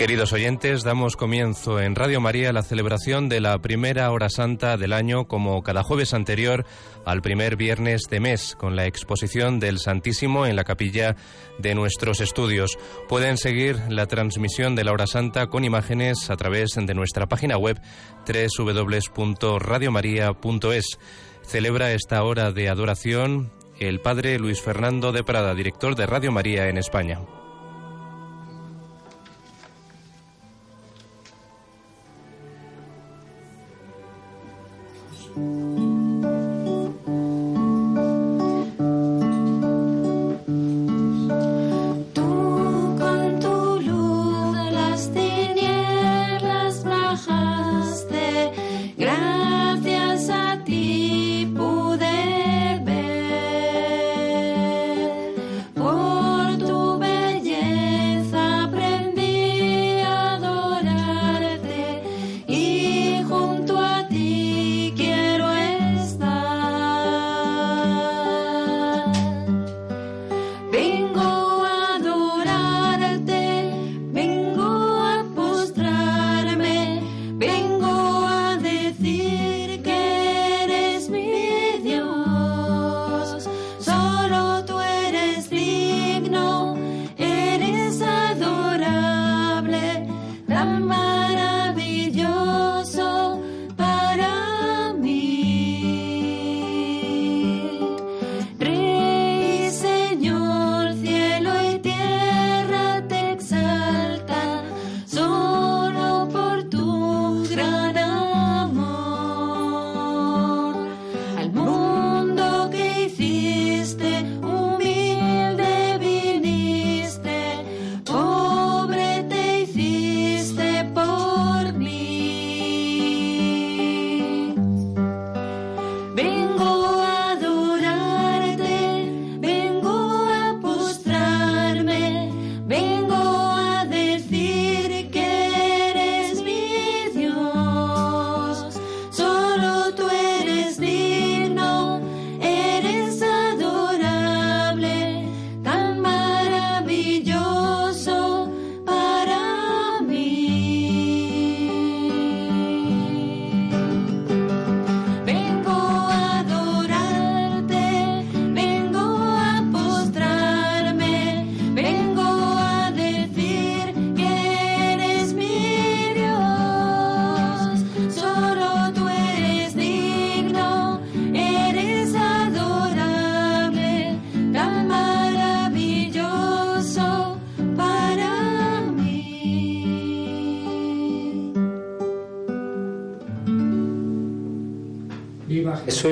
Queridos oyentes, damos comienzo en Radio María a la celebración de la primera hora santa del año como cada jueves anterior al primer viernes de mes con la exposición del Santísimo en la capilla de nuestros estudios. Pueden seguir la transmisión de la hora santa con imágenes a través de nuestra página web www.radiomaria.es. Celebra esta hora de adoración el padre Luis Fernando de Prada, director de Radio María en España.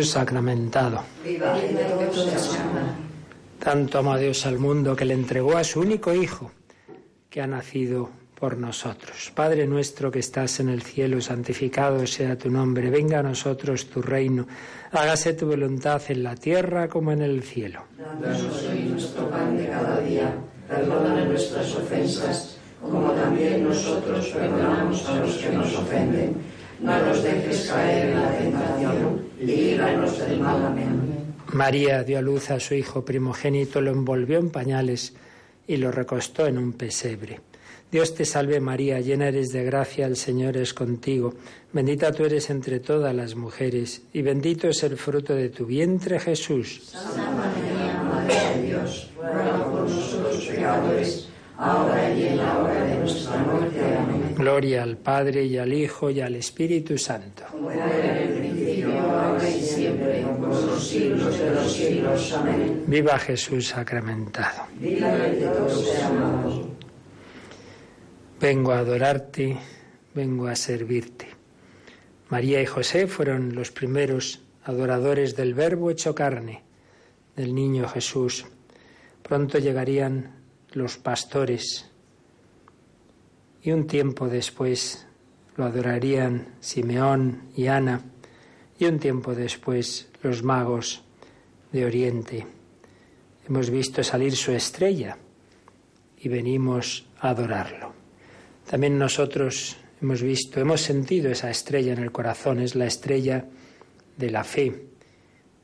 Sacramentado. Tanto amó a Dios al mundo que le entregó a su único Hijo, que ha nacido por nosotros. Padre nuestro que estás en el cielo, santificado sea tu nombre, venga a nosotros tu reino, hágase tu voluntad en la tierra como en el cielo. Danos hoy nuestro pan de cada día, perdona nuestras ofensas, como también nosotros perdonamos a los que nos ofenden no nos dejes caer en la tentación y líbranos del mal. Amén. María dio a luz a su hijo primogénito, lo envolvió en pañales y lo recostó en un pesebre. Dios te salve María, llena eres de gracia, el Señor es contigo. Bendita tú eres entre todas las mujeres, y bendito es el fruto de tu vientre, Jesús. Santa María, Madre de Dios, ruega por nosotros pecadores ahora y en la hora de nuestra muerte. Amén. Gloria al Padre y al Hijo y al Espíritu Santo. Como era en el principio, ahora y siempre, por los siglos de los siglos. Amén. Viva Jesús sacramentado. Viva el de todos amamos. Vengo a adorarte, vengo a servirte. María y José fueron los primeros adoradores del Verbo hecho carne, del niño Jesús. Pronto llegarían los pastores. Y un tiempo después lo adorarían Simeón y Ana, y un tiempo después los magos de Oriente. Hemos visto salir su estrella y venimos a adorarlo. También nosotros hemos visto, hemos sentido esa estrella en el corazón, es la estrella de la fe,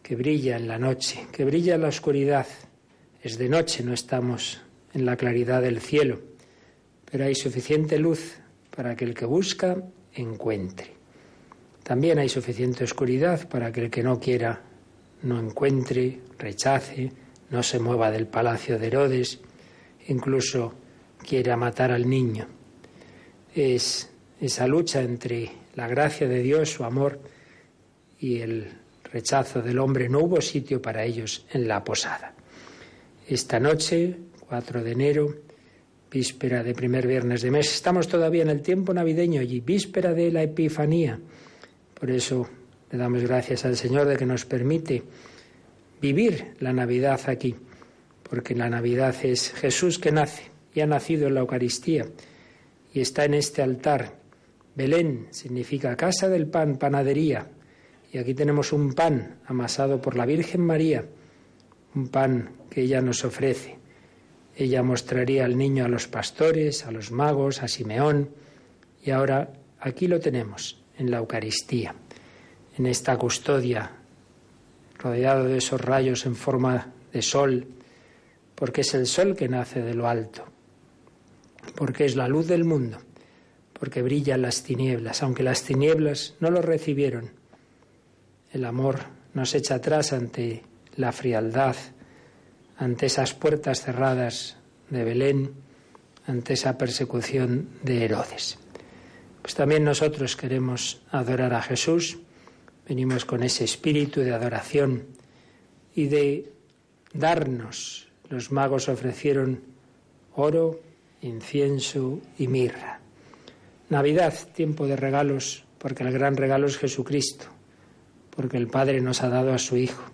que brilla en la noche, que brilla en la oscuridad. Es de noche, no estamos en la claridad del cielo, pero hay suficiente luz para que el que busca encuentre. También hay suficiente oscuridad para que el que no quiera no encuentre, rechace, no se mueva del palacio de Herodes, incluso quiera matar al niño. Es esa lucha entre la gracia de Dios, su amor, y el rechazo del hombre. No hubo sitio para ellos en la posada. Esta noche, 4 de enero, víspera de primer viernes de mes, estamos todavía en el tiempo navideño y víspera de la Epifanía. Por eso le damos gracias al Señor de que nos permite vivir la Navidad aquí, porque la Navidad es Jesús que nace y ha nacido en la Eucaristía y está en este altar. Belén significa casa del pan, panadería. Y aquí tenemos un pan amasado por la Virgen María, un pan que ella nos ofrece. Ella mostraría al niño a los pastores, a los magos, a Simeón, y ahora aquí lo tenemos, en la Eucaristía, en esta custodia, rodeado de esos rayos en forma de sol, porque es el sol que nace de lo alto porque es la luz del mundo, porque brillan las tinieblas, aunque las tinieblas no lo recibieron. El amor nos echa atrás ante la frialdad, ante esas puertas cerradas de Belén, ante esa persecución de Herodes. Pues también nosotros queremos adorar a Jesús, venimos con ese espíritu de adoración y de darnos. Los magos ofrecieron oro, incienso y mirra. Navidad, tiempo de regalos, porque el gran regalo es Jesucristo, porque el Padre nos ha dado a su Hijo.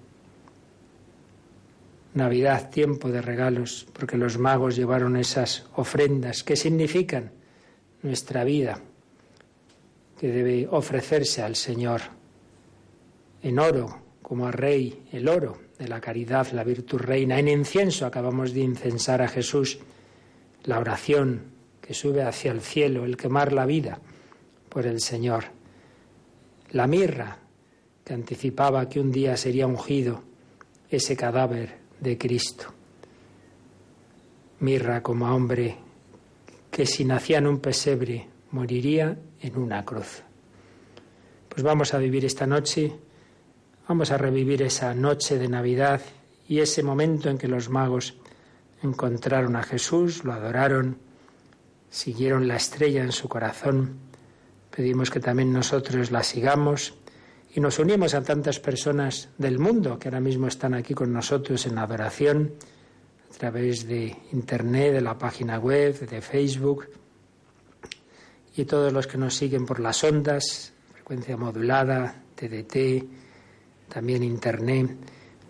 Navidad, tiempo de regalos, porque los magos llevaron esas ofrendas. Que significan nuestra vida, que debe ofrecerse al Señor en oro, como a Rey, el oro de la caridad, la virtud reina. En incienso acabamos de incensar a Jesús. La oración que sube hacia el cielo, el quemar la vida por el Señor, la mirra que anticipaba que un día sería ungido ese cadáver de Cristo, mirra como hombre que si nacía en un pesebre moriría en una cruz. Pues vamos a vivir esta noche, vamos a revivir esa noche de Navidad y ese momento en que los magos encontraron a Jesús, lo adoraron, siguieron la estrella en su corazón. Pedimos que también nosotros la sigamos y nos unimos a tantas personas del mundo que ahora mismo están aquí con nosotros en adoración a través de Internet, de la página web, de Facebook y todos los que nos siguen por las ondas, frecuencia modulada, TDT, también Internet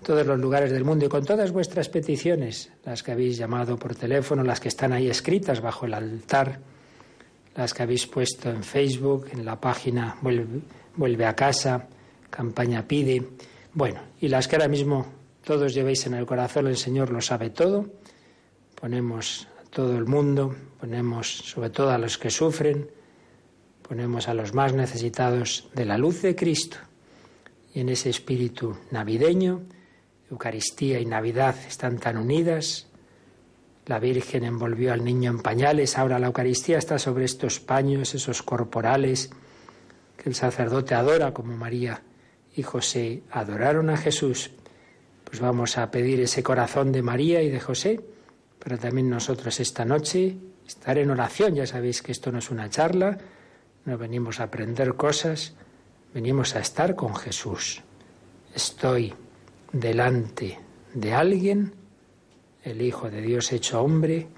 todos los lugares del mundo y con todas vuestras peticiones, las que habéis llamado por teléfono, las que están ahí escritas bajo el altar, las que habéis puesto en Facebook, en la página Vuelve, a casa, campaña pide, bueno, y las que ahora mismo todos llevéis en el corazón, el Señor lo sabe todo, ponemos a todo el mundo, ponemos sobre todo a los que sufren, ponemos a los más necesitados de la luz de Cristo. Y en ese espíritu navideño, Eucaristía y Navidad están tan unidas. La Virgen envolvió al niño en pañales, ahora la Eucaristía está sobre estos paños, esos corporales que el sacerdote adora como María y José adoraron a Jesús. Pues vamos a pedir ese corazón de María y de José, pero también nosotros esta noche estar en oración. Ya sabéis que esto no es una charla, no venimos a aprender cosas, venimos a estar con Jesús. Estoy delante de alguien, el Hijo de Dios hecho hombre,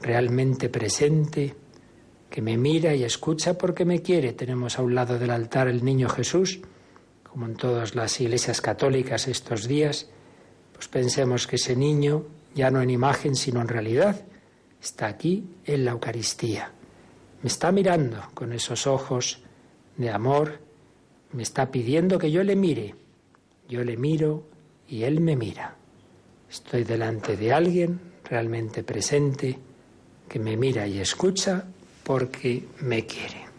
realmente presente, que me mira y escucha porque me quiere. Tenemos a un lado del altar el niño Jesús, como en todas las iglesias católicas estos días, pues pensemos que ese niño, ya no en imagen, sino en realidad, está aquí en la Eucaristía. Me está mirando con esos ojos de amor, me está pidiendo que yo le mire. Yo le miro y Él me mira. Estoy delante de alguien realmente presente que me mira y escucha porque me quiere.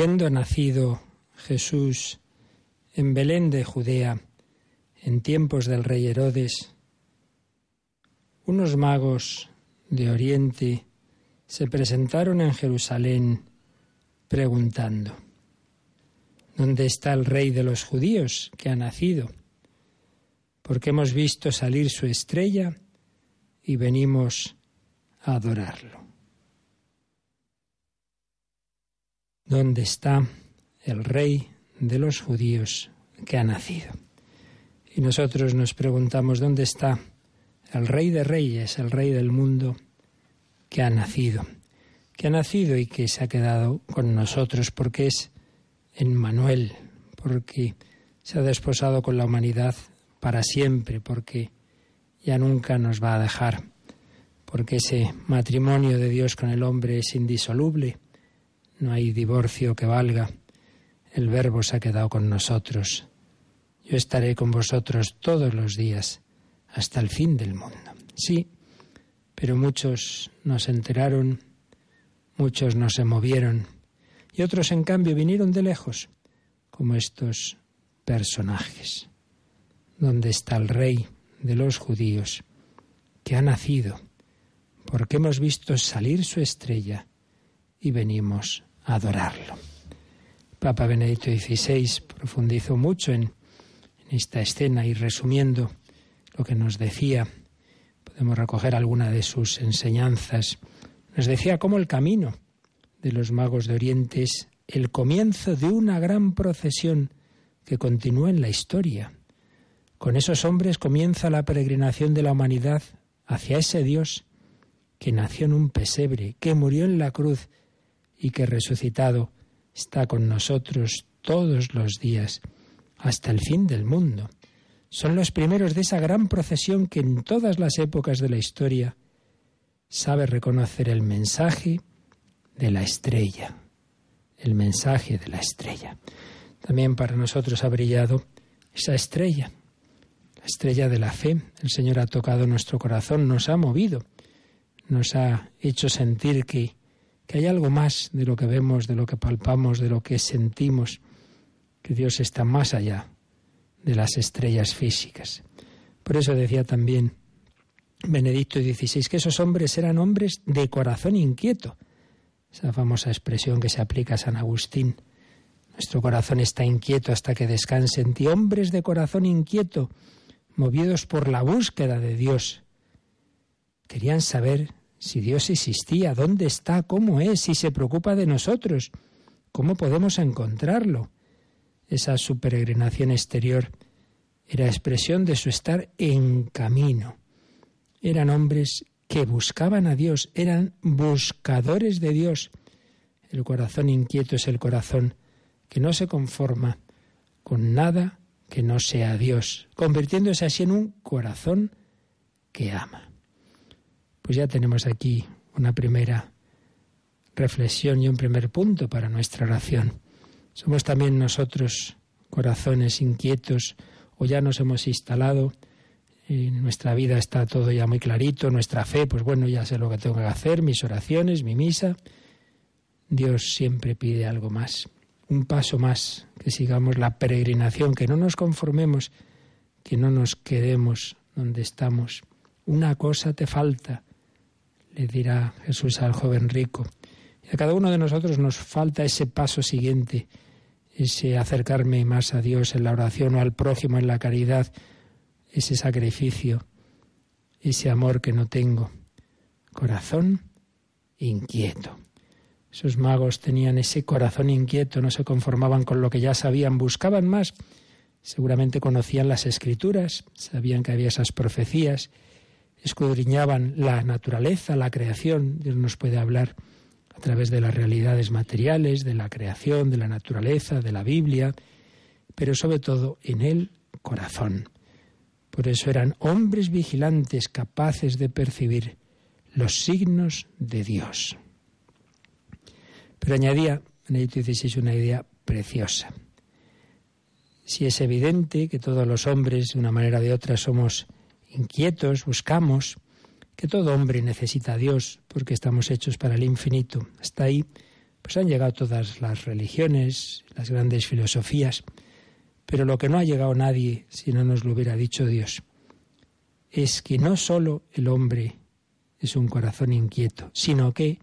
Habiendo nacido Jesús en Belén de Judea, en tiempos del rey Herodes, unos magos de Oriente se presentaron en Jerusalén preguntando, ¿dónde está el rey de los judíos que ha nacido? Porque hemos visto salir su estrella y venimos a adorarlo. ¿Dónde está el rey de los judíos que ha nacido? Y nosotros nos preguntamos, ¿dónde está el rey de reyes, el rey del mundo que ha nacido? Que ha nacido y que se ha quedado con nosotros porque es en Manuel, porque se ha desposado con la humanidad para siempre, porque ya nunca nos va a dejar, porque ese matrimonio de Dios con el hombre es indisoluble, no hay divorcio que valga, el Verbo se ha quedado con nosotros. Yo estaré con vosotros todos los días hasta el fin del mundo. Sí, pero muchos no se enteraron, muchos no se movieron, y otros en cambio vinieron de lejos, como estos personajes. ¿Dónde está el rey de los judíos que ha nacido? Porque hemos visto salir su estrella y venimos adorarlo. Papa Benedicto XVI profundizó mucho en, en esta escena y resumiendo lo que nos decía, podemos recoger alguna de sus enseñanzas. Nos decía cómo el camino de los magos de Oriente es el comienzo de una gran procesión que continúa en la historia. Con esos hombres comienza la peregrinación de la humanidad hacia ese Dios que nació en un pesebre, que murió en la cruz y que resucitado está con nosotros todos los días hasta el fin del mundo. Son los primeros de esa gran procesión que en todas las épocas de la historia sabe reconocer el mensaje de la estrella, el mensaje de la estrella. También para nosotros ha brillado esa estrella, la estrella de la fe. El Señor ha tocado nuestro corazón, nos ha movido, nos ha hecho sentir que, que hay algo más de lo que vemos, de lo que palpamos, de lo que sentimos, que Dios está más allá de las estrellas físicas. Por eso decía también Benedicto XVI que esos hombres eran hombres de corazón inquieto, esa famosa expresión que se aplica a San Agustín. Nuestro corazón está inquieto hasta que descanse en ti. Hombres de corazón inquieto, movidos por la búsqueda de Dios. Querían saber si Dios existía, dónde está, cómo es, si se preocupa de nosotros, cómo podemos encontrarlo. Esa su peregrinación exterior era expresión de su estar en camino. Eran hombres que buscaban a Dios, eran buscadores de Dios. El corazón inquieto es el corazón que no se conforma con nada que no sea Dios, convirtiéndose así en un corazón que ama. Pues ya tenemos aquí una primera reflexión y un primer punto para nuestra oración. Somos también nosotros corazones inquietos o ya nos hemos instalado en nuestra vida está todo ya muy clarito, nuestra fe, pues bueno, ya sé lo que tengo que hacer, mis oraciones, mi misa. Dios siempre pide algo más, un paso más, que sigamos la peregrinación, que no nos conformemos, que no nos quedemos donde estamos. Una cosa te falta, le dirá Jesús al joven rico. Y a cada uno de nosotros nos falta ese paso siguiente, ese acercarme más a Dios en la oración o al prójimo en la caridad, ese sacrificio, ese amor que no tengo. Corazón inquieto. Esos magos tenían ese corazón inquieto, no se conformaban con lo que ya sabían, buscaban más. Seguramente conocían las escrituras, sabían que había esas profecías, escudriñaban la naturaleza, la creación. Dios nos puede hablar a través de las realidades materiales, de la creación, de la naturaleza, de la Biblia, pero sobre todo en el corazón. Por eso eran hombres vigilantes capaces de percibir los signos de Dios. Pero añadía Benedicto XVI una idea preciosa. Si es evidente que todos los hombres, de una manera o de otra, somos inquietos, buscamos, que todo hombre necesita a Dios porque estamos hechos para el infinito. Hasta ahí Pues han llegado todas las religiones, las grandes filosofías, pero lo que no ha llegado nadie, si no nos lo hubiera dicho Dios, es que no solo el hombre es un corazón inquieto, sino que,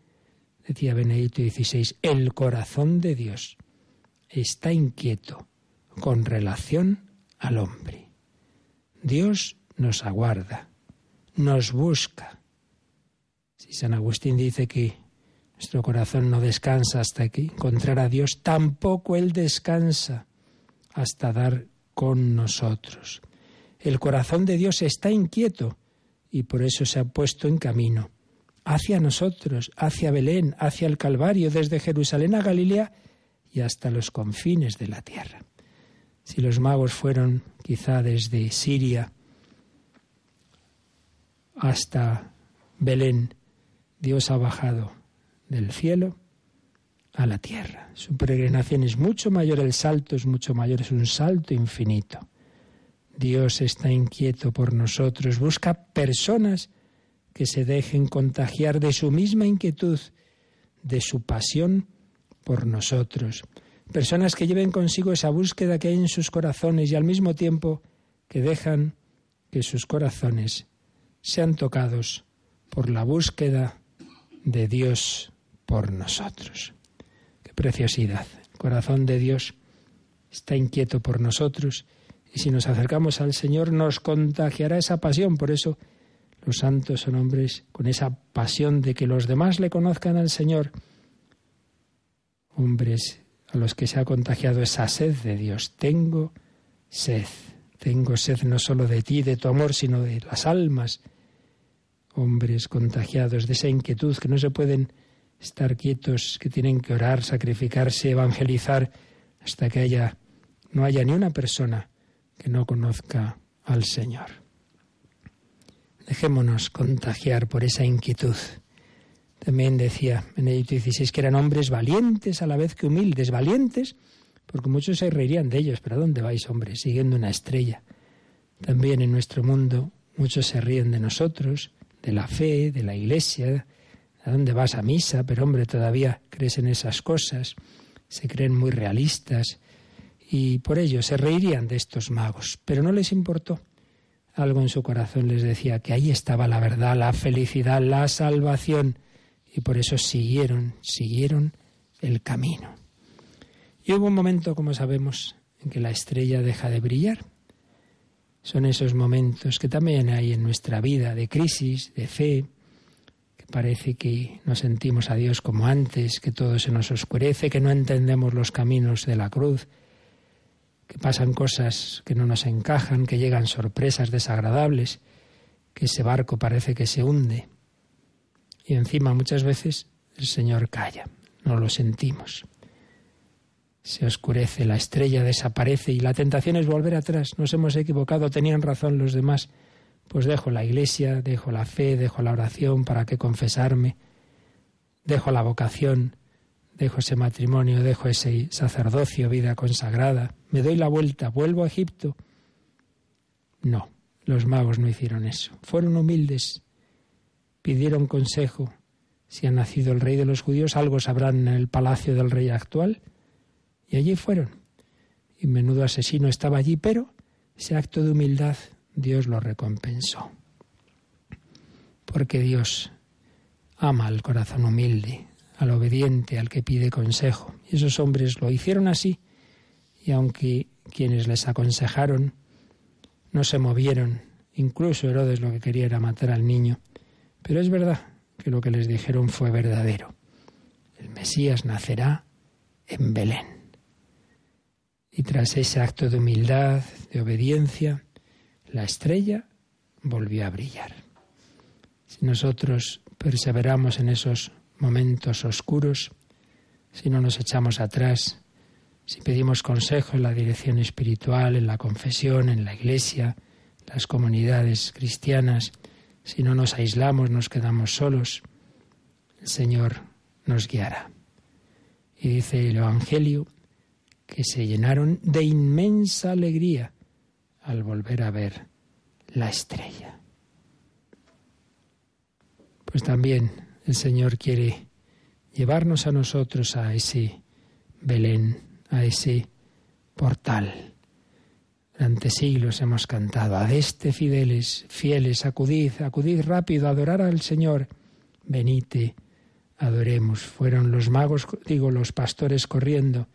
decía Benedicto XVI, el corazón de Dios está inquieto con relación al hombre. Dios nos aguarda, nos busca. Si San Agustín dice que nuestro corazón no descansa hasta que encontrar a Dios, tampoco Él descansa hasta dar con nosotros. El corazón de Dios está inquieto y por eso se ha puesto en camino hacia nosotros, hacia Belén, hacia el Calvario, desde Jerusalén a Galilea y hasta los confines de la tierra. Si los magos fueron quizá desde Siria hasta Belén, Dios ha bajado del cielo a la tierra. Su peregrinación es mucho mayor, el salto es mucho mayor, es un salto infinito. Dios está inquieto por nosotros, busca personas que se dejen contagiar de su misma inquietud, de su pasión por nosotros. Personas que lleven consigo esa búsqueda que hay en sus corazones y al mismo tiempo que dejan que sus corazones sean tocados por la búsqueda de Dios por nosotros. Qué preciosidad. El corazón de Dios está inquieto por nosotros y si nos acercamos al Señor nos contagiará esa pasión. Por eso los santos son hombres con esa pasión de que los demás le conozcan al Señor. Hombres a los que se ha contagiado esa sed de Dios. Tengo sed. Tengo sed no solo de ti, de tu amor, sino de las almas. Hombres contagiados de esa inquietud que no se pueden estar quietos, que tienen que orar, sacrificarse, evangelizar, hasta que haya, no haya ni una persona que no conozca al Señor. Dejémonos contagiar por esa inquietud. También decía Benedicto XVI que eran hombres valientes a la vez que humildes, valientes, porque muchos se reirían de ellos, pero ¿a dónde vais, hombres? Siguiendo una estrella. También en nuestro mundo muchos se ríen de nosotros, de la fe, de la iglesia, ¿a dónde vas a misa? Pero hombre, todavía crees en esas cosas, se creen muy realistas, y por ello se reirían de estos magos, pero no les importó. Algo en su corazón les decía que ahí estaba la verdad, la felicidad, la salvación, y por eso siguieron, siguieron el camino. Y hubo un momento, como sabemos, en que la estrella deja de brillar. Son esos momentos que también hay en nuestra vida de crisis, de fe, que parece que no sentimos a Dios como antes, que todo se nos oscurece, que no entendemos los caminos de la cruz, que pasan cosas que no nos encajan, que llegan sorpresas desagradables, que ese barco parece que se hunde. Y encima muchas veces el Señor calla, no lo sentimos. Se oscurece, la estrella desaparece y la tentación es volver atrás. Nos hemos equivocado, tenían razón los demás. Pues dejo la iglesia, dejo la fe, dejo la oración, ¿para qué confesarme? Dejo la vocación, dejo ese matrimonio, dejo ese sacerdocio, vida consagrada, me doy la vuelta, vuelvo a Egipto. No, los magos no hicieron eso. Fueron humildes, pidieron consejo. Si ha nacido el rey de los judíos, algo sabrán en el palacio del rey actual. Y allí fueron. Y menudo asesino estaba allí, pero ese acto de humildad Dios lo recompensó. Porque Dios ama al corazón humilde, al obediente, al que pide consejo. Y esos hombres lo hicieron así, y aunque quienes les aconsejaron no se movieron, incluso Herodes lo que quería era matar al niño, pero es verdad que lo que les dijeron fue verdadero. El Mesías nacerá en Belén. Y tras ese acto de humildad, de obediencia, la estrella volvió a brillar. Si nosotros perseveramos en esos momentos oscuros, si no nos echamos atrás, si pedimos consejo en la dirección espiritual, en la confesión, en la iglesia, las comunidades cristianas, si no nos aislamos, nos quedamos solos, el Señor nos guiará. Y dice el Evangelio que se llenaron de inmensa alegría al volver a ver la estrella. Pues también el Señor quiere llevarnos a nosotros a ese Belén, a ese portal. Durante siglos hemos cantado, adeste fideles, fieles, acudid, acudid rápido, adorar al Señor. Venite, adoremos. Fueron los magos, digo, los pastores corriendo.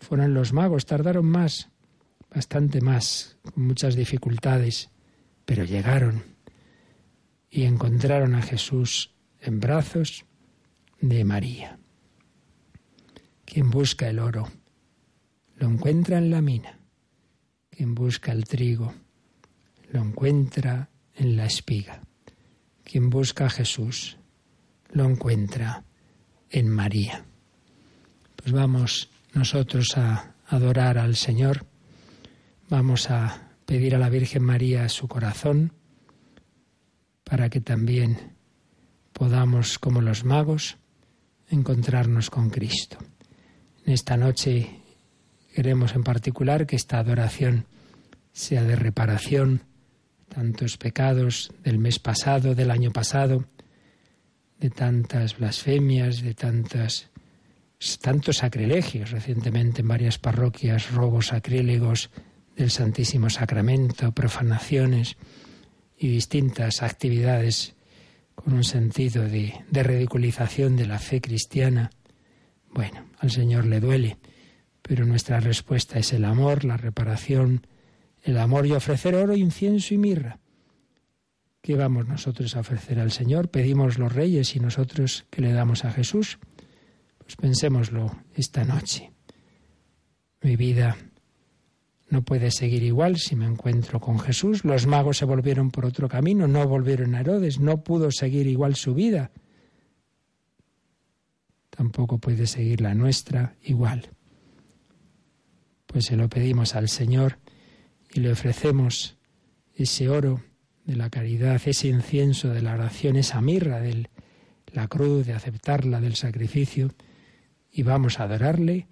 Fueron los magos, tardaron más, bastante más, con muchas dificultades, pero llegaron y encontraron a Jesús en brazos de María. Quien busca el oro lo encuentra en la mina. Quien busca el trigo lo encuentra en la espiga. Quien busca a Jesús lo encuentra en María. Pues vamos nosotros a adorar al Señor, vamos a pedir a la Virgen María su corazón para que también podamos, como los magos, encontrarnos con Cristo. En esta noche queremos en particular que esta adoración sea de reparación, tantos pecados del mes pasado, del año pasado, de tantas blasfemias, de tantas tantos sacrilegios recientemente en varias parroquias, robos sacrílegos del Santísimo Sacramento, profanaciones y distintas actividades con un sentido de, de ridiculización de la fe cristiana. Bueno, al Señor le duele, pero nuestra respuesta es el amor, la reparación, el amor y ofrecer oro, incienso y mirra. ¿Qué vamos nosotros a ofrecer al Señor? Pedimos los reyes y nosotros ¿qué le damos a Jesús? Pues pensémoslo esta noche. Mi vida no puede seguir igual si me encuentro con Jesús. Los magos se volvieron por otro camino, no volvieron a Herodes, no pudo seguir igual su vida. Tampoco puede seguir la nuestra igual. Pues se lo pedimos al Señor y le ofrecemos ese oro de la caridad, ese incienso de la oración, esa mirra de la cruz, de aceptarla, del sacrificio, y vamos a adorarle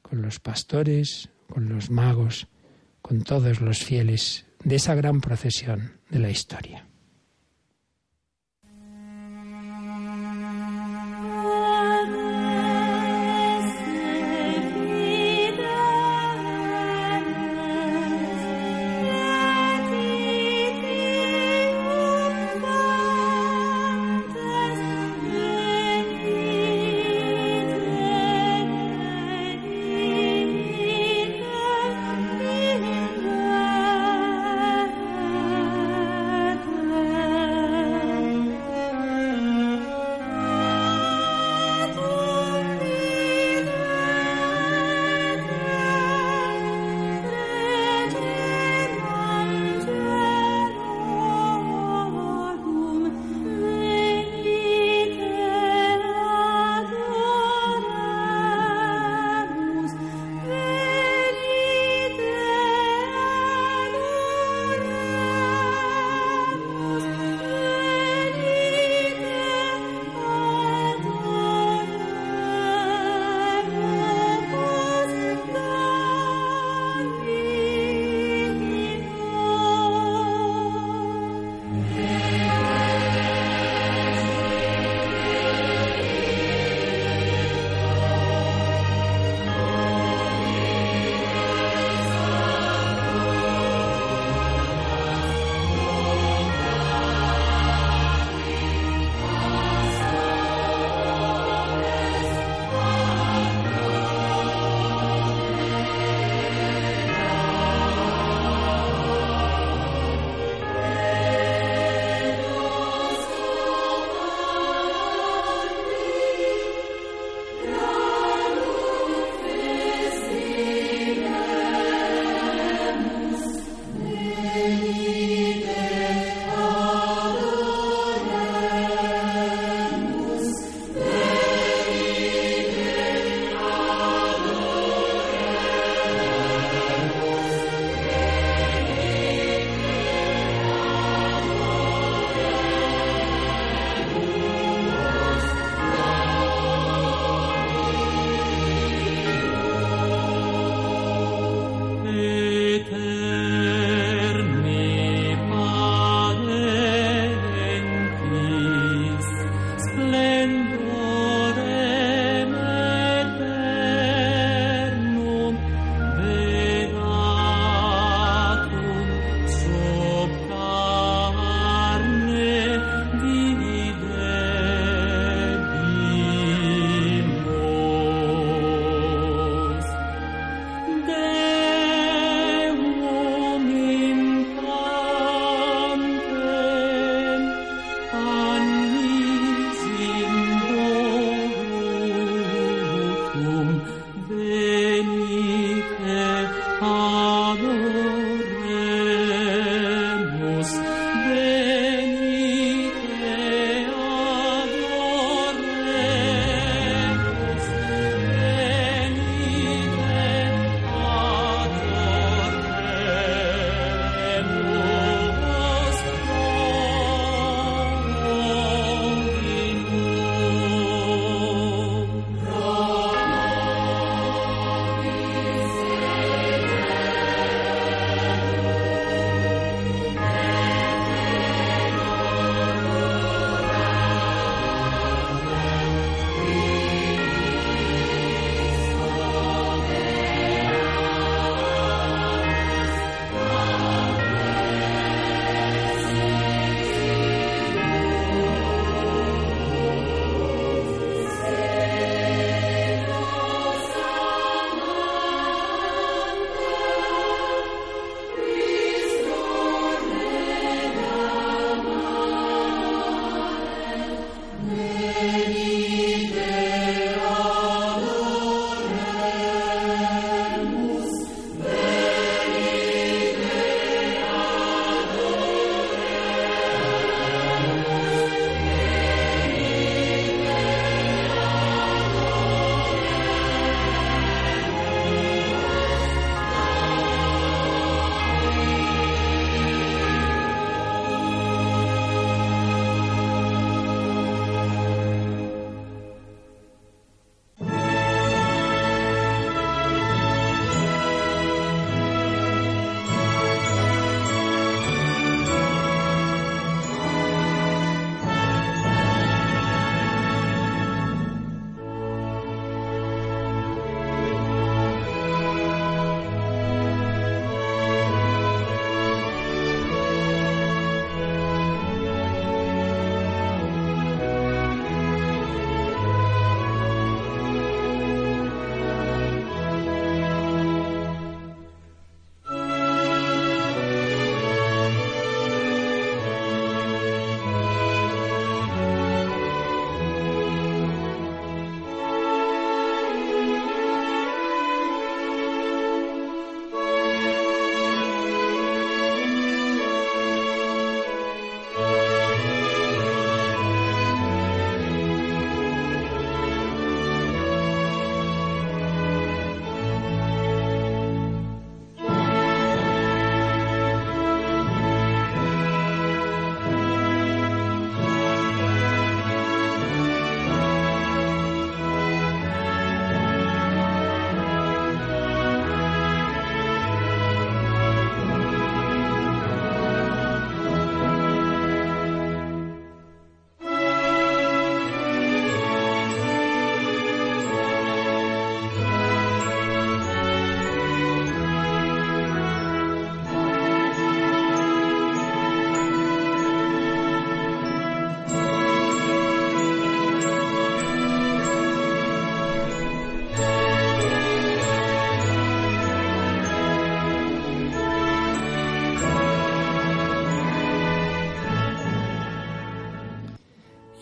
con los pastores, con los magos, con todos los fieles de esa gran procesión de la historia.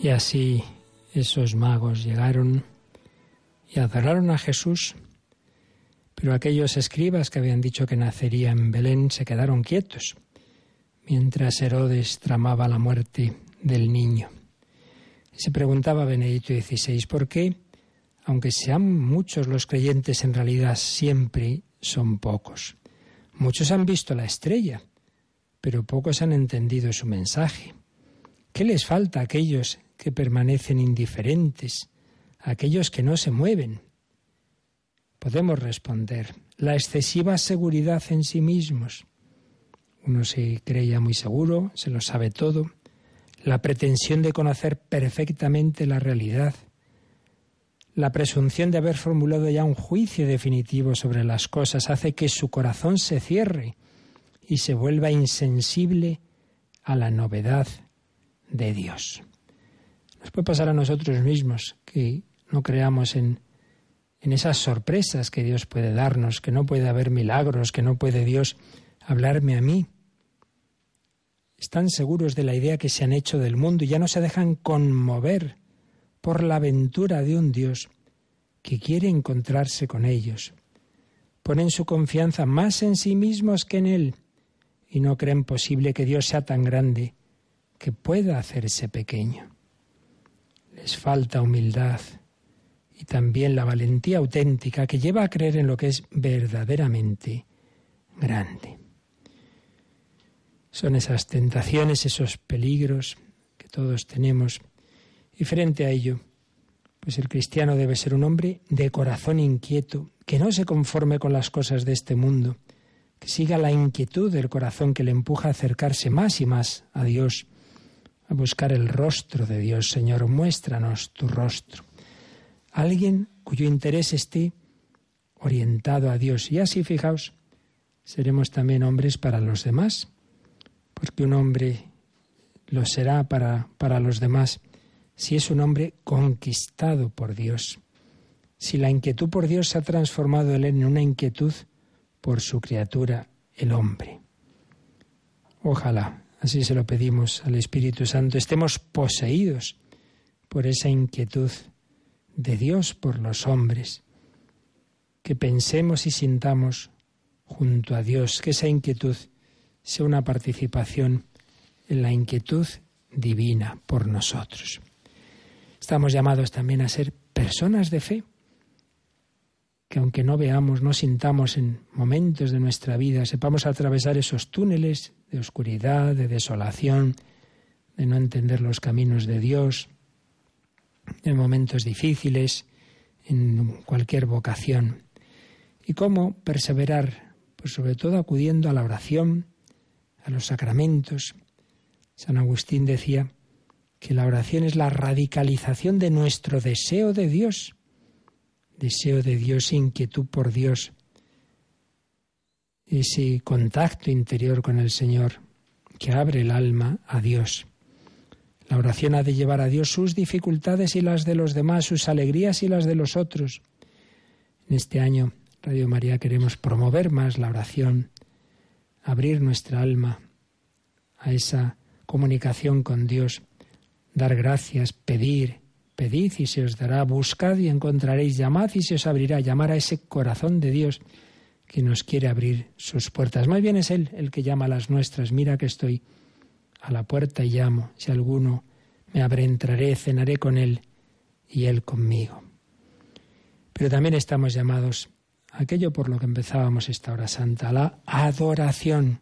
Y así esos magos llegaron y adoraron a Jesús, pero aquellos escribas que habían dicho que nacería en Belén se quedaron quietos, mientras Herodes tramaba la muerte del niño. Se preguntaba Benedicto XVI por qué, aunque sean muchos los creyentes, en realidad siempre son pocos. Muchos han visto la estrella, pero pocos han entendido su mensaje. ¿Qué les falta a aquellos que permanecen indiferentes, aquellos que no se mueven? Podemos responder, la excesiva seguridad en sí mismos. Uno se creía muy seguro, se lo sabe todo, la pretensión de conocer perfectamente la realidad, la presunción de haber formulado ya un juicio definitivo sobre las cosas hace que su corazón se cierre y se vuelva insensible a la novedad de Dios. Nos puede pasar a nosotros mismos que no creamos en, en esas sorpresas que Dios puede darnos, que no puede haber milagros, que no puede Dios hablarme a mí. Están seguros de la idea que se han hecho del mundo y ya no se dejan conmover por la aventura de un Dios que quiere encontrarse con ellos. Ponen su confianza más en sí mismos que en Él y no creen posible que Dios sea tan grande que pueda hacerse pequeño. Les falta humildad y también la valentía auténtica que lleva a creer en lo que es verdaderamente grande. Son esas tentaciones, esos peligros que todos tenemos y frente a ello, pues el cristiano debe ser un hombre de corazón inquieto, que no se conforme con las cosas de este mundo, que siga la inquietud del corazón que le empuja a acercarse más y más a Dios, a buscar el rostro de Dios. Señor, muéstranos tu rostro. Alguien cuyo interés esté orientado a Dios. Y así, fijaos, seremos también hombres para los demás, porque un hombre lo será para, para los demás si es un hombre conquistado por Dios, si la inquietud por Dios se ha transformado en una inquietud por su criatura, el hombre. Ojalá, así se lo pedimos al Espíritu Santo, estemos poseídos por esa inquietud de Dios por los hombres, que pensemos y sintamos junto a Dios, que esa inquietud sea una participación en la inquietud divina por nosotros. Estamos llamados también a ser personas de fe, que aunque no veamos, no sintamos en momentos de nuestra vida, sepamos atravesar esos túneles de oscuridad, de desolación, de no entender los caminos de Dios, en momentos difíciles, en cualquier vocación. Y cómo perseverar, pues sobre todo acudiendo a la oración, a los sacramentos. San Agustín decía que la oración es la radicalización de nuestro deseo de Dios, deseo de Dios, inquietud por Dios, ese contacto interior con el Señor que abre el alma a Dios. La oración ha de llevar a Dios sus dificultades y las de los demás, sus alegrías y las de los otros. En este año, Radio María, queremos promover más la oración, abrir nuestra alma a esa comunicación con Dios dar gracias, pedir, pedid y se os dará, buscad y encontraréis, llamad y se os abrirá, llamar a ese corazón de Dios que nos quiere abrir sus puertas. Más bien es Él el que llama a las nuestras. Mira que estoy a la puerta y llamo. Si alguno me abre, entraré, cenaré con Él y Él conmigo. Pero también estamos llamados a aquello por lo que empezábamos esta hora santa, la adoración.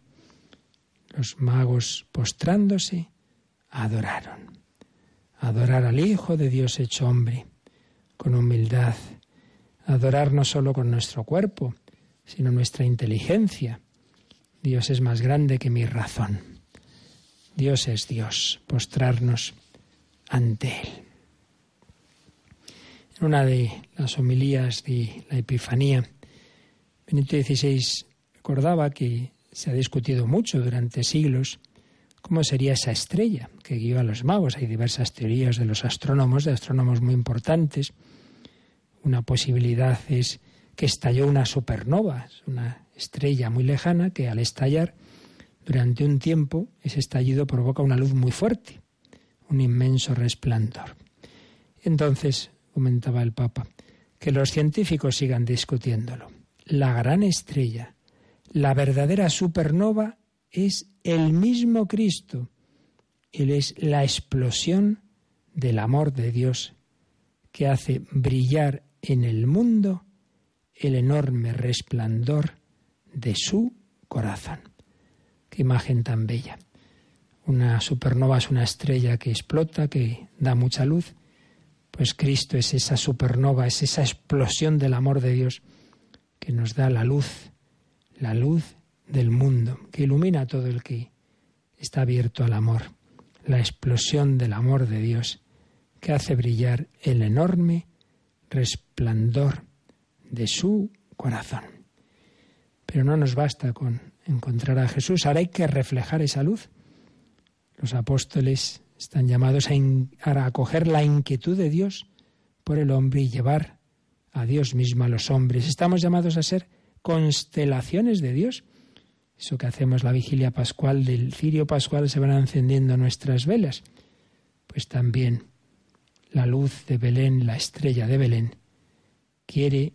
Los magos postrándose adoraron adorar al Hijo de Dios hecho hombre, con humildad, adorar no solo con nuestro cuerpo, sino nuestra inteligencia. Dios es más grande que mi razón. Dios es Dios, postrarnos ante Él. En una de las homilías de la Epifanía, Benito XVI recordaba que se ha discutido mucho durante siglos ¿Cómo sería esa estrella que guió a los magos? Hay diversas teorías de los astrónomos, de astrónomos muy importantes. Una posibilidad es que estalló una supernova, una estrella muy lejana que al estallar durante un tiempo ese estallido provoca una luz muy fuerte, un inmenso resplandor. Entonces, comentaba el Papa, que los científicos sigan discutiéndolo. La gran estrella, la verdadera supernova, es el mismo Cristo. Él es la explosión del amor de Dios que hace brillar en el mundo el enorme resplandor de su corazón. Qué imagen tan bella. Una supernova es una estrella que explota, que da mucha luz. Pues Cristo es esa supernova, es esa explosión del amor de Dios que nos da la luz, la luz del mundo, que ilumina a todo el que está abierto al amor. La explosión del amor de Dios que hace brillar el enorme resplandor de su corazón. Pero no nos basta con encontrar a Jesús, ahora hay que reflejar esa luz. Los apóstoles están llamados a, acoger la inquietud de Dios por el hombre y llevar a Dios mismo a los hombres. Estamos llamados a ser constelaciones de Dios. Eso que hacemos la vigilia pascual del cirio pascual se van encendiendo nuestras velas. Pues también la luz de Belén, la estrella de Belén, quiere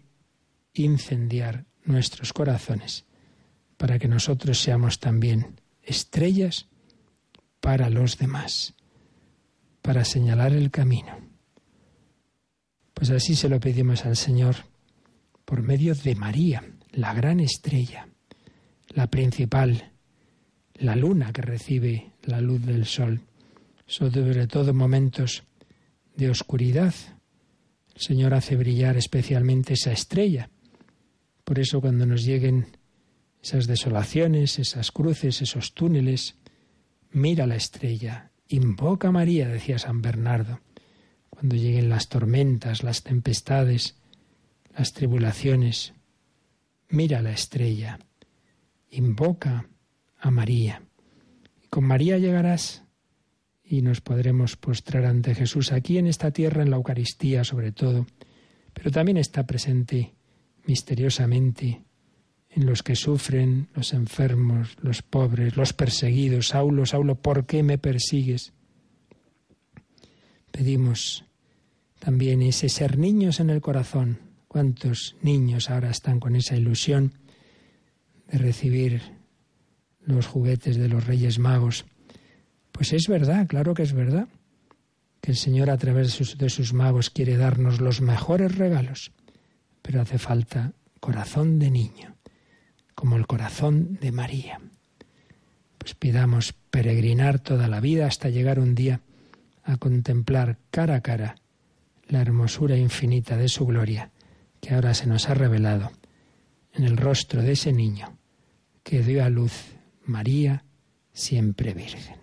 incendiar nuestros corazones para que nosotros seamos también estrellas para los demás, para señalar el camino. Pues así se lo pedimos al Señor por medio de María, la gran estrella, la principal, la luna que recibe la luz del sol, sobre todo momentos de oscuridad. El Señor hace brillar especialmente esa estrella. Por eso cuando nos lleguen esas desolaciones, esas cruces, esos túneles, mira la estrella, invoca a María, decía San Bernardo. Cuando lleguen las tormentas, las tempestades, las tribulaciones, mira la estrella, invoca a María. Y con María llegarás y nos podremos postrar ante Jesús aquí en esta tierra, en la Eucaristía sobre todo, pero también está presente misteriosamente en los que sufren, los enfermos, los pobres, los perseguidos. Saulo, Saulo, ¿por qué me persigues? Pedimos también ese ser niños en el corazón. ¿Cuántos niños ahora están con esa ilusión de recibir los juguetes de los Reyes Magos? Pues es verdad, claro que es verdad, que el Señor a través de sus, magos quiere darnos los mejores regalos, pero hace falta corazón de niño, como el corazón de María. Pues pidamos peregrinar toda la vida hasta llegar un día a contemplar cara a cara la hermosura infinita de su gloria, que ahora se nos ha revelado en el rostro de ese niño que dio a luz María siempre virgen.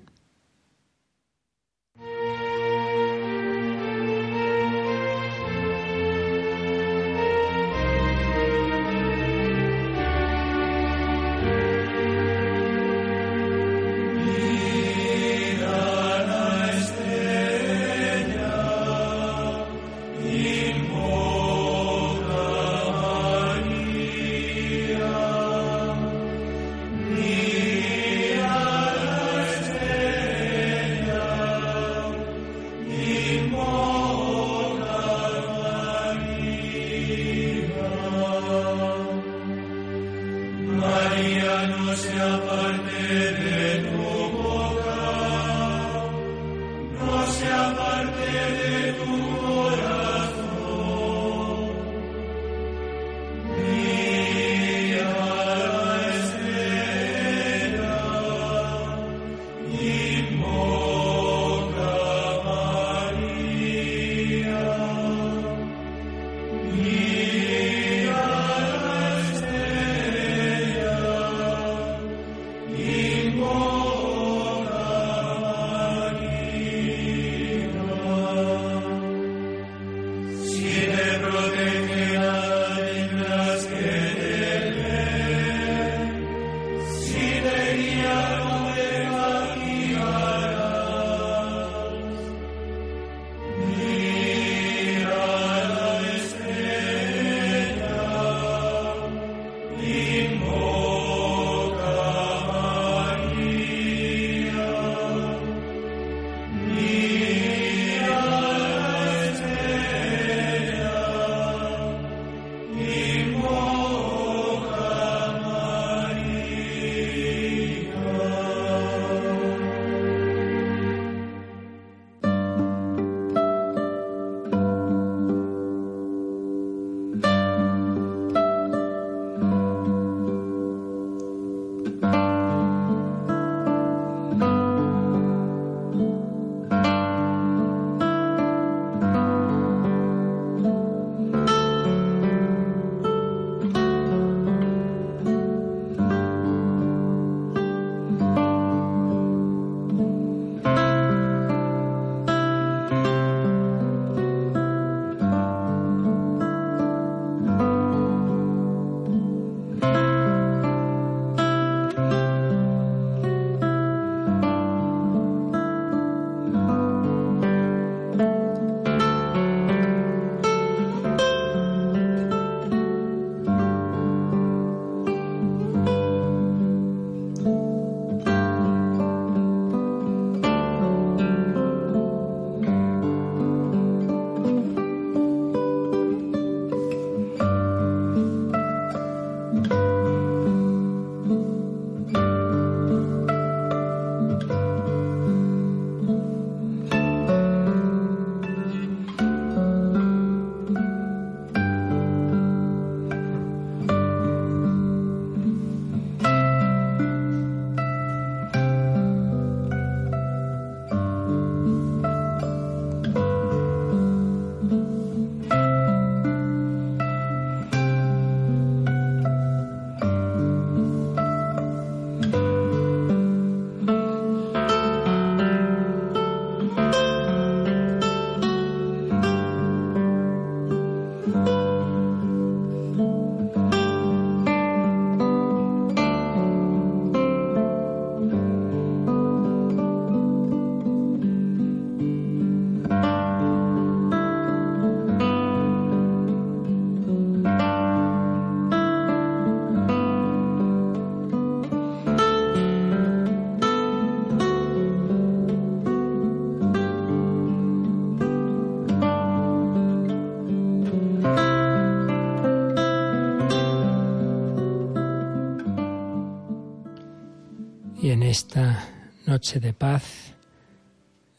Esta noche de paz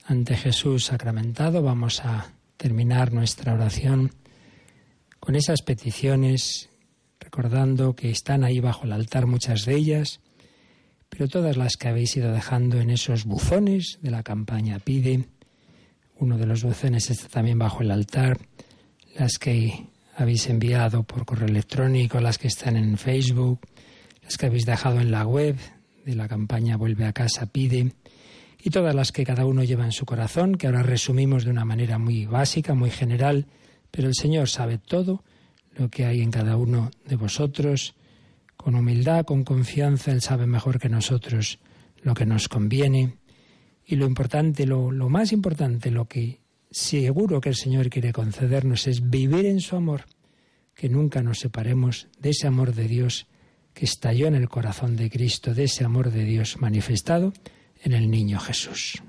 ante Jesús sacramentado vamos a terminar nuestra oración con esas peticiones, recordando que están ahí bajo el altar muchas de ellas, pero todas las que habéis ido dejando en esos buzones de la campaña pide. Uno de los buzones está también bajo el altar, las que habéis enviado por correo electrónico, las que están en Facebook, las que habéis dejado en la web de la campaña Vuelve a casa pide y todas las que cada uno lleva en su corazón, que ahora resumimos de una manera muy básica, muy general, pero el Señor sabe todo lo que hay en cada uno de vosotros. Con humildad, con confianza, Él sabe mejor que nosotros lo que nos conviene. Y lo importante, lo, lo más importante, lo que seguro que el Señor quiere concedernos es vivir en su amor, que nunca nos separemos de ese amor de Dios estalló en el corazón de Cristo, de ese amor de Dios manifestado en el niño Jesús.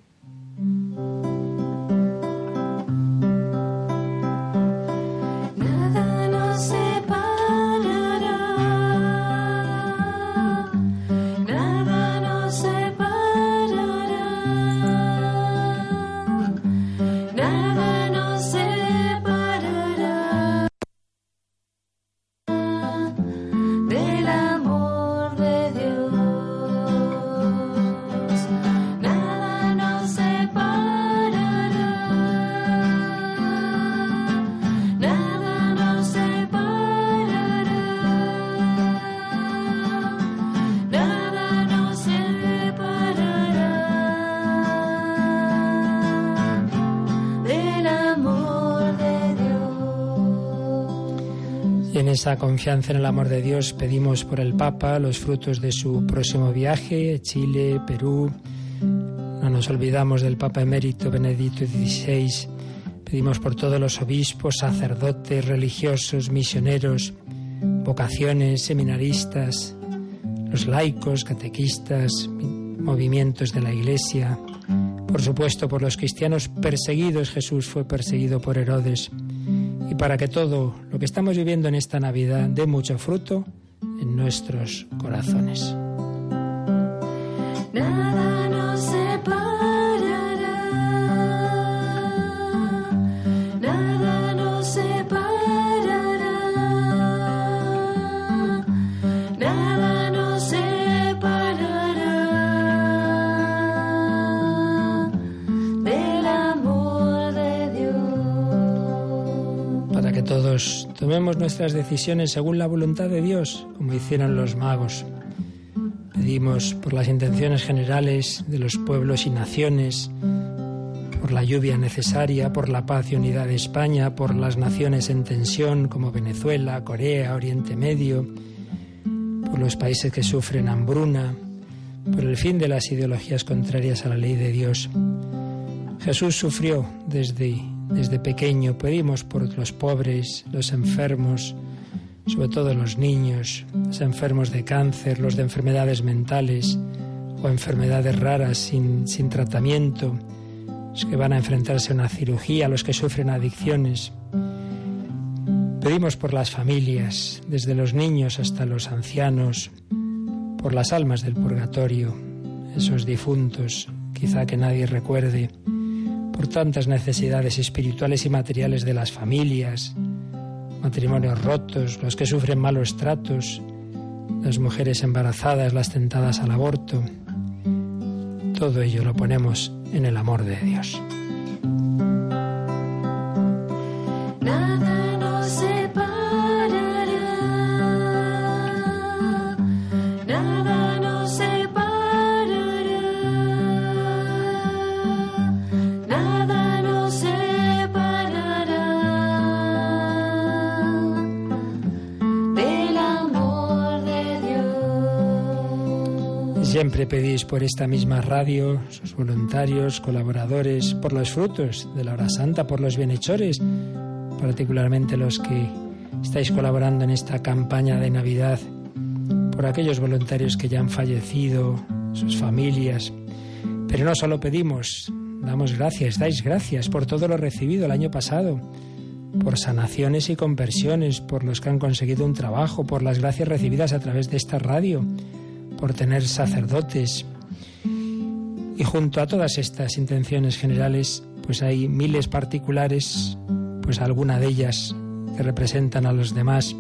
Esa confianza en el amor de Dios pedimos por el Papa los frutos de su próximo viaje, Chile, Perú. No nos olvidamos del Papa emérito Benedicto XVI. Pedimos por todos los obispos, sacerdotes, religiosos, misioneros, vocaciones, seminaristas, los laicos, catequistas, movimientos de la Iglesia. Por supuesto, por los cristianos perseguidos. Jesús fue perseguido por Herodes y para que todo que estamos viviendo en esta Navidad dé mucho fruto en nuestros corazones. Nuestras decisiones según la voluntad de Dios, como hicieron los magos. Pedimos por las intenciones generales de los pueblos y naciones, por la lluvia necesaria, por la paz y unidad de España, por las naciones en tensión como Venezuela, Corea, Oriente Medio, por los países que sufren hambruna, por el fin de las ideologías contrarias a la ley de Dios. Jesús sufrió desde, desde pequeño, pedimos por los pobres, los enfermos, sobre todo los niños, los enfermos de cáncer, los de enfermedades mentales o enfermedades raras sin, sin tratamiento, los que van a enfrentarse a una cirugía, los que sufren adicciones. Pedimos por las familias, desde los niños hasta los ancianos, por las almas del purgatorio, esos difuntos, quizá que nadie recuerde, por tantas necesidades espirituales y materiales de las familias, matrimonios rotos, los que sufren malos tratos, las mujeres embarazadas, las tentadas al aborto. Todo ello lo ponemos en el amor de Dios. Por esta misma radio, sus voluntarios, colaboradores, por los frutos de la hora santa, por los bienhechores, particularmente los que estáis colaborando en esta campaña de Navidad, por aquellos voluntarios que ya han fallecido, sus familias. Pero no solo pedimos, damos gracias, dais gracias por todo lo recibido el año pasado, por sanaciones y conversiones, por los que han conseguido un trabajo, por las gracias recibidas a través de esta radio por tener sacerdotes. Y junto a todas estas intenciones generales, pues hay miles particulares, pues alguna de ellas que representan a los demás.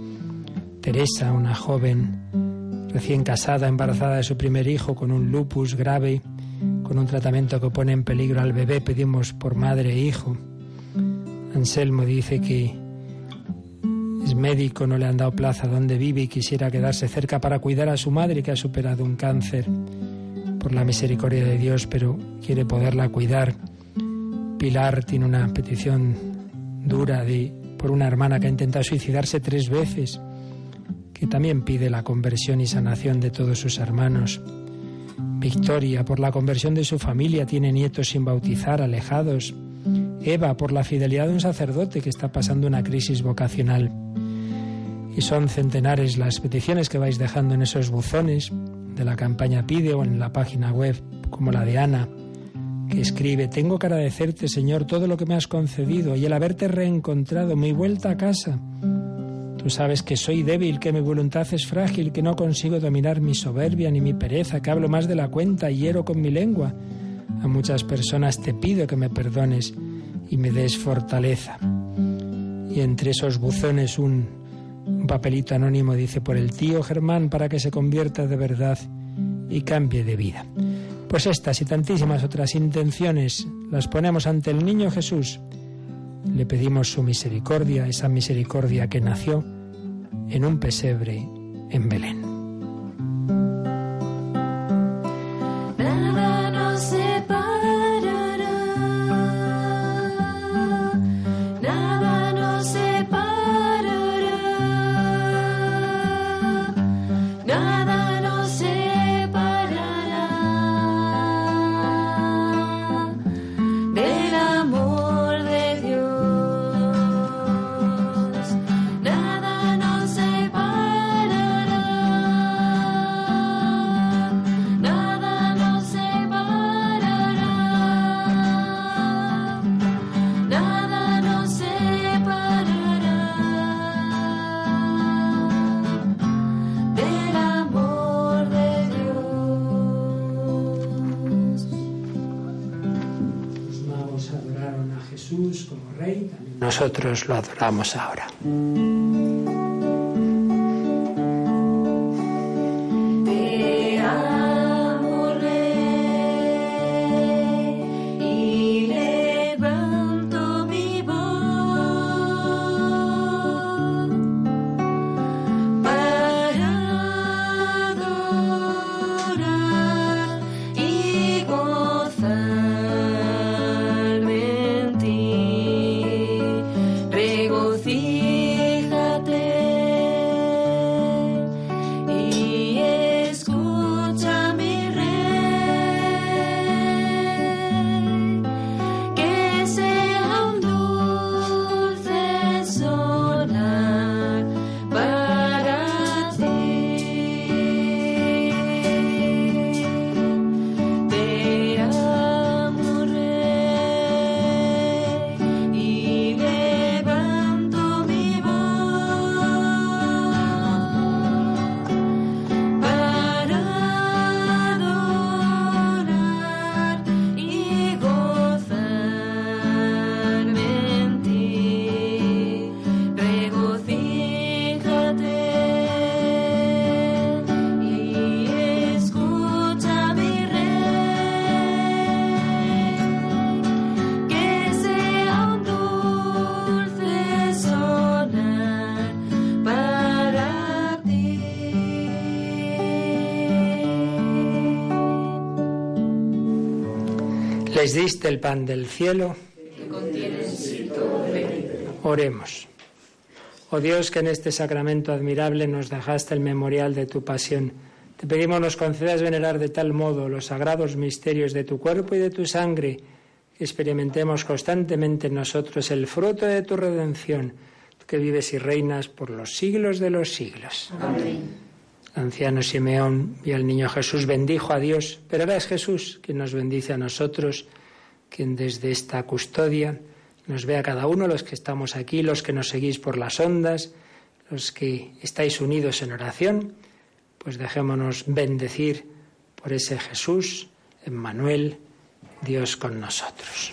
Teresa, una joven recién casada, embarazada de su primer hijo con un lupus grave, con un tratamiento que pone en peligro al bebé, pedimos por madre e hijo. Anselmo dice que es médico, no le han dado plaza donde vive y quisiera quedarse cerca para cuidar a su madre que ha superado un cáncer por la misericordia de Dios, pero quiere poderla cuidar. Pilar tiene una petición dura de por una hermana que ha intentado suicidarse tres veces, que también pide la conversión y sanación de todos sus hermanos. Victoria, por la conversión de su familia, tiene nietos sin bautizar, alejados. Eva, por la fidelidad de un sacerdote que está pasando una crisis vocacional. Y son centenares las peticiones que vais dejando en esos buzones de la campaña Pide o en la página web, como la de Ana, que escribe, tengo que agradecerte, Señor, todo lo que me has concedido y el haberte reencontrado, mi vuelta a casa. Tú sabes que soy débil, que mi voluntad es frágil, que no consigo dominar mi soberbia ni mi pereza, que hablo más de la cuenta y hiero con mi lengua. A muchas personas te pido que me perdones y me des fortaleza. Y entre esos buzones un, papelito anónimo dice por el tío Germán para que se convierta de verdad y cambie de vida. Pues estas y tantísimas otras intenciones las ponemos ante el niño Jesús. Le pedimos su misericordia, esa misericordia que nació en un pesebre en Belén. Nosotros lo adoramos ahora. Les diste el pan del cielo, Oremos. Oh Dios, que en este sacramento admirable nos dejaste el memorial de tu pasión, te pedimos nos concedas venerar de tal modo los sagrados misterios de tu cuerpo y de tu sangre, que experimentemos constantemente en nosotros el fruto de tu redención, que vives y reinas por los siglos de los siglos. Amén. El anciano Simeón y el niño Jesús bendijo a Dios, pero ahora es Jesús quien nos bendice a nosotros, quien desde esta custodia nos ve a cada uno, los que estamos aquí, los que nos seguís por las ondas, los que estáis unidos en oración, pues dejémonos bendecir por ese Jesús, Emmanuel, Dios con nosotros.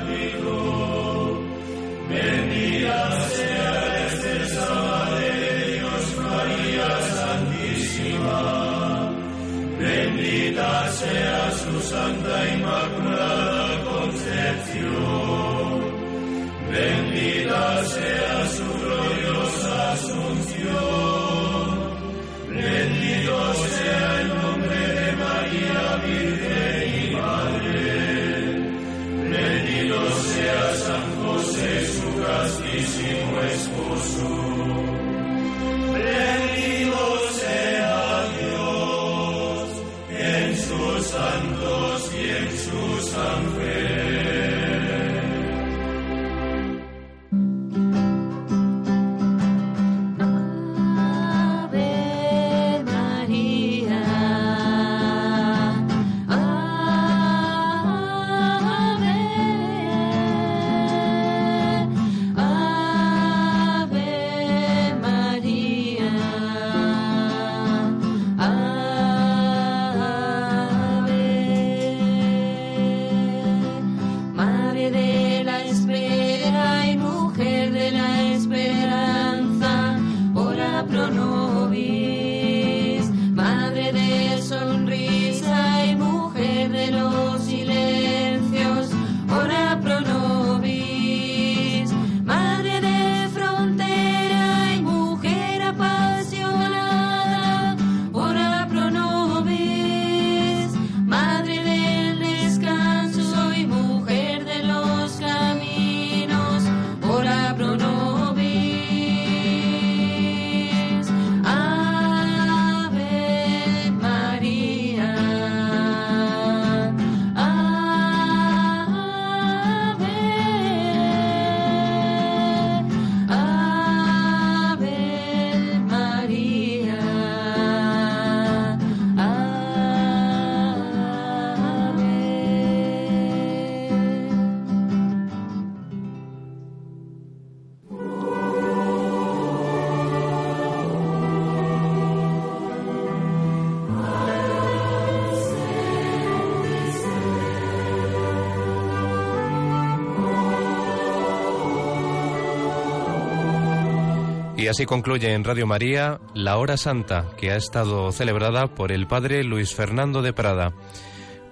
así concluye en Radio María la Hora Santa, que ha estado celebrada por el Padre Luis Fernando de Prada.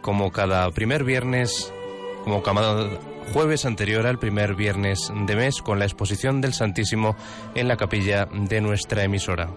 como cada primer viernes, como cada jueves anterior al primer viernes de mes, con la exposición del Santísimo en la capilla de nuestra emisora.